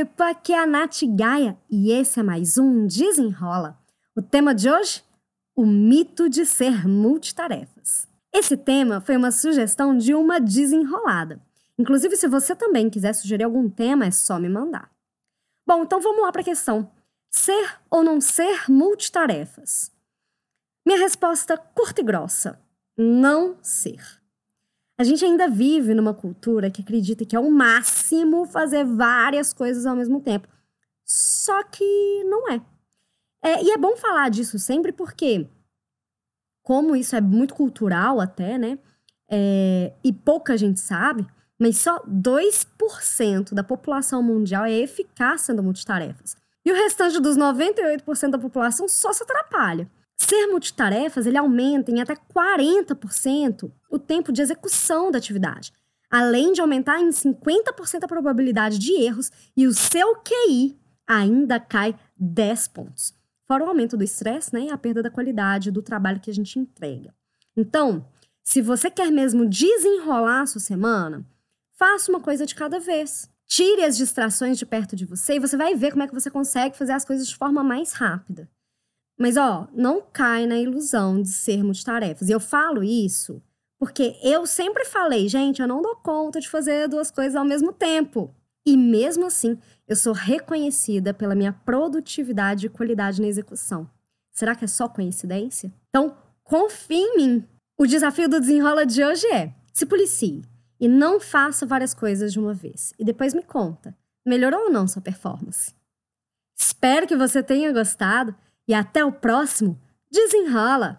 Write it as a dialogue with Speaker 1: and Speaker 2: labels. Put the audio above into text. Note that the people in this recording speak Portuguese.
Speaker 1: Epa, que é a Nath Gaia e esse é mais um Desenrola. O tema de hoje? O mito de ser multitarefas. Esse tema foi uma sugestão de uma desenrolada. Inclusive, se você também quiser sugerir algum tema, é só me mandar. Bom, então vamos lá para a questão. Ser ou não ser multitarefas? Minha resposta curta e grossa: não ser. A gente ainda vive numa cultura que acredita que é o máximo fazer várias coisas ao mesmo tempo. Só que não é. é. E é bom falar disso sempre porque, como isso é muito cultural até, né? É, e pouca gente sabe, mas só 2% da população mundial é eficaz sendo multitarefas. E o restante dos 98% da população só se atrapalha. Ser multitarefas, ele aumenta em até 40% o tempo de execução da atividade, além de aumentar em 50% a probabilidade de erros e o seu QI ainda cai 10 pontos. Fora o aumento do estresse né, e a perda da qualidade do trabalho que a gente entrega. Então, se você quer mesmo desenrolar a sua semana, faça uma coisa de cada vez. Tire as distrações de perto de você e você vai ver como é que você consegue fazer as coisas de forma mais rápida. Mas, ó, não cai na ilusão de ser multitarefas. E eu falo isso porque eu sempre falei, gente, eu não dou conta de fazer duas coisas ao mesmo tempo. E mesmo assim, eu sou reconhecida pela minha produtividade e qualidade na execução. Será que é só coincidência? Então, confie em mim. O desafio do desenrola de hoje é: se policie e não faça várias coisas de uma vez. E depois me conta, melhorou ou não sua performance? Espero que você tenha gostado e até o próximo Desenrola!